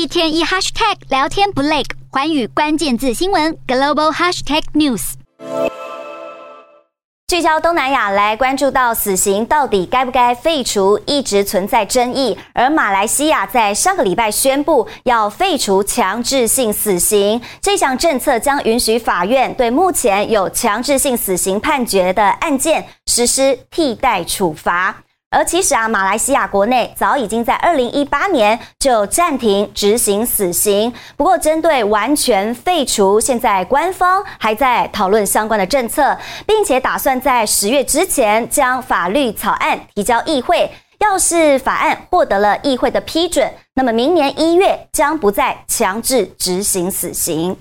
一天一 hashtag 聊天不累，寰宇关键字新闻 global hashtag news。聚焦东南亚，来关注到死刑到底该不该废除，一直存在争议。而马来西亚在上个礼拜宣布要废除强制性死刑，这项政策将允许法院对目前有强制性死刑判决的案件实施替代处罚。而其实啊，马来西亚国内早已经在二零一八年就暂停执行死刑。不过，针对完全废除，现在官方还在讨论相关的政策，并且打算在十月之前将法律草案提交议会。要是法案获得了议会的批准，那么明年一月将不再强制执行死刑。